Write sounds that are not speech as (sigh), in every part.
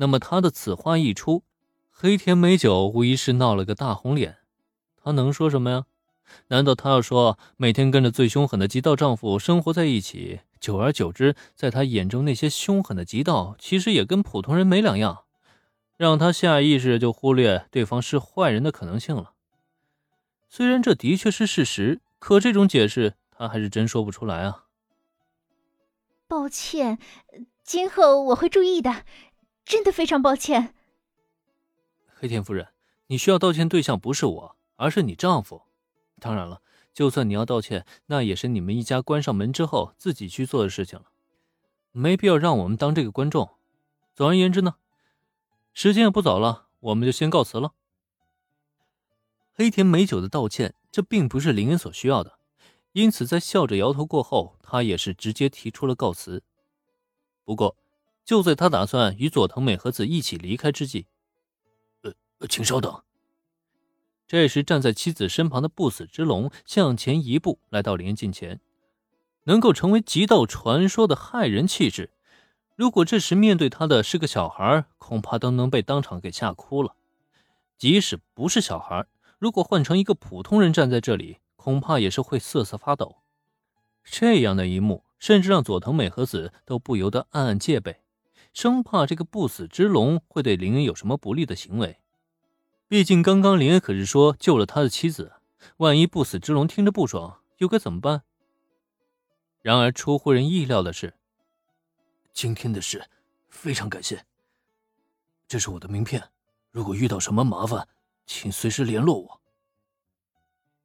那么他的此话一出，黑田美酒无疑是闹了个大红脸。他能说什么呀？难道他要说每天跟着最凶狠的极道丈夫生活在一起，久而久之，在他眼中那些凶狠的极道其实也跟普通人没两样，让他下意识就忽略对方是坏人的可能性了？虽然这的确是事实，可这种解释他还是真说不出来啊。抱歉，今后我会注意的，真的非常抱歉。黑田夫人，你需要道歉对象不是我，而是你丈夫。当然了，就算你要道歉，那也是你们一家关上门之后自己去做的事情了，没必要让我们当这个观众。总而言之呢，时间也不早了，我们就先告辞了。黑田美酒的道歉，这并不是林恩所需要的，因此在笑着摇头过后，他也是直接提出了告辞。不过，就在他打算与佐藤美和子一起离开之际，呃，请稍等。这时，站在妻子身旁的不死之龙向前一步，来到林近前。能够成为极道传说的骇人气质，如果这时面对他的是个小孩，恐怕都能被当场给吓哭了。即使不是小孩，如果换成一个普通人站在这里，恐怕也是会瑟瑟发抖。这样的一幕，甚至让佐藤美和子都不由得暗暗戒备，生怕这个不死之龙会对林恩有什么不利的行为。毕竟，刚刚林恩可是说救了他的妻子，万一不死之龙听着不爽，又该怎么办？然而，出乎人意料的是，今天的事非常感谢。这是我的名片，如果遇到什么麻烦，请随时联络我。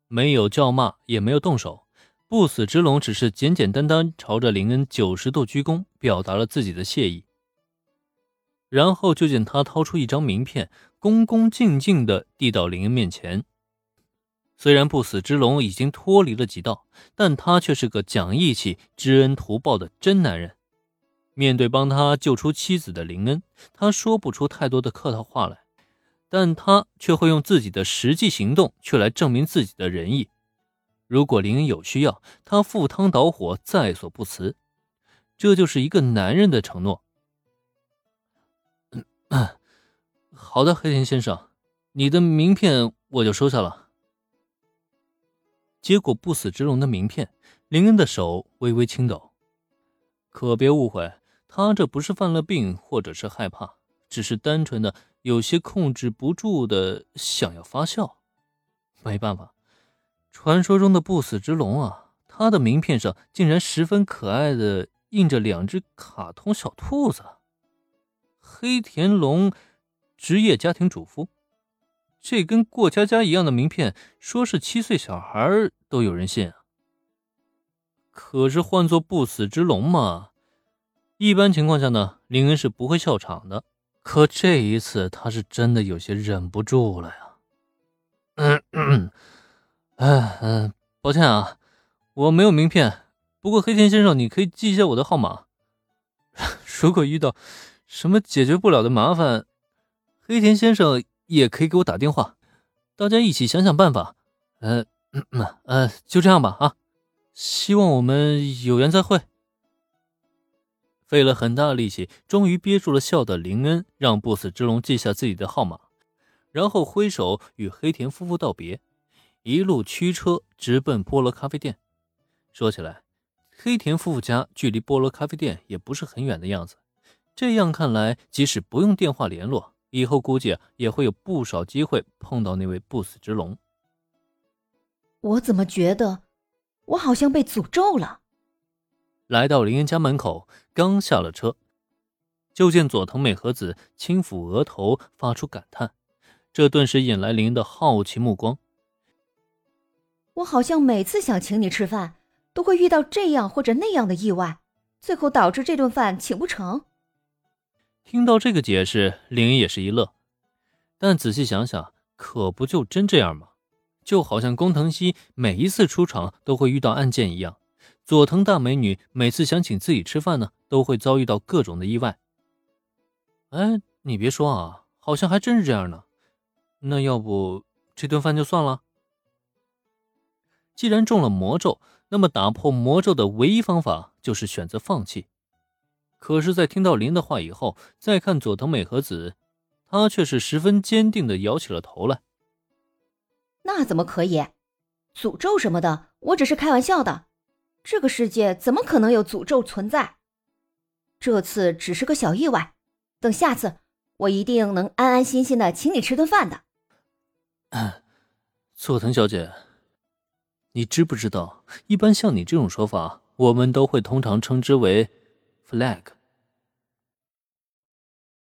没有叫骂，也没有动手，不死之龙只是简简单单朝着林恩九十度鞠躬，表达了自己的谢意。然后就见他掏出一张名片，恭恭敬敬地递到林恩面前。虽然不死之龙已经脱离了极道，但他却是个讲义气、知恩图报的真男人。面对帮他救出妻子的林恩，他说不出太多的客套话来，但他却会用自己的实际行动去来证明自己的仁义。如果林恩有需要，他赴汤蹈火在所不辞。这就是一个男人的承诺。嗯，好的，黑田先生，你的名片我就收下了。接过不死之龙的名片，林恩的手微微轻抖。可别误会，他这不是犯了病，或者是害怕，只是单纯的有些控制不住的想要发笑。没办法，传说中的不死之龙啊，他的名片上竟然十分可爱的印着两只卡通小兔子。黑田龙，职业家庭主妇，这跟过家家一样的名片，说是七岁小孩都有人信啊。可是换做不死之龙嘛，一般情况下呢，林恩是不会笑场的。可这一次，他是真的有些忍不住了呀。嗯 (clears throat) 嗯，嗯，抱歉啊，我没有名片。不过黑田先生，你可以记一下我的号码，(laughs) 如果遇到。什么解决不了的麻烦，黑田先生也可以给我打电话，大家一起想想办法。呃，(clears throat) 呃，就这样吧啊，希望我们有缘再会。费了很大力气，终于憋住了笑的林恩，让不死之龙记下自己的号码，然后挥手与黑田夫妇道别，一路驱车直奔菠萝咖啡店。说起来，黑田夫妇家距离菠萝咖啡店也不是很远的样子。这样看来，即使不用电话联络，以后估计也会有不少机会碰到那位不死之龙。我怎么觉得，我好像被诅咒了？来到林恩家门口，刚下了车，就见佐藤美和子轻抚额头，发出感叹，这顿时引来林恩的好奇目光。我好像每次想请你吃饭，都会遇到这样或者那样的意外，最后导致这顿饭请不成。听到这个解释，林也是一乐，但仔细想想，可不就真这样吗？就好像工藤西每一次出场都会遇到案件一样，佐藤大美女每次想请自己吃饭呢，都会遭遇到各种的意外。哎，你别说啊，好像还真是这样呢。那要不这顿饭就算了？既然中了魔咒，那么打破魔咒的唯一方法就是选择放弃。可是，在听到林的话以后，再看佐藤美和子，她却是十分坚定的摇起了头来。那怎么可以？诅咒什么的，我只是开玩笑的。这个世界怎么可能有诅咒存在？这次只是个小意外，等下次我一定能安安心心的请你吃顿饭的。(coughs) 佐藤小姐，你知不知道，一般像你这种说法，我们都会通常称之为 flag。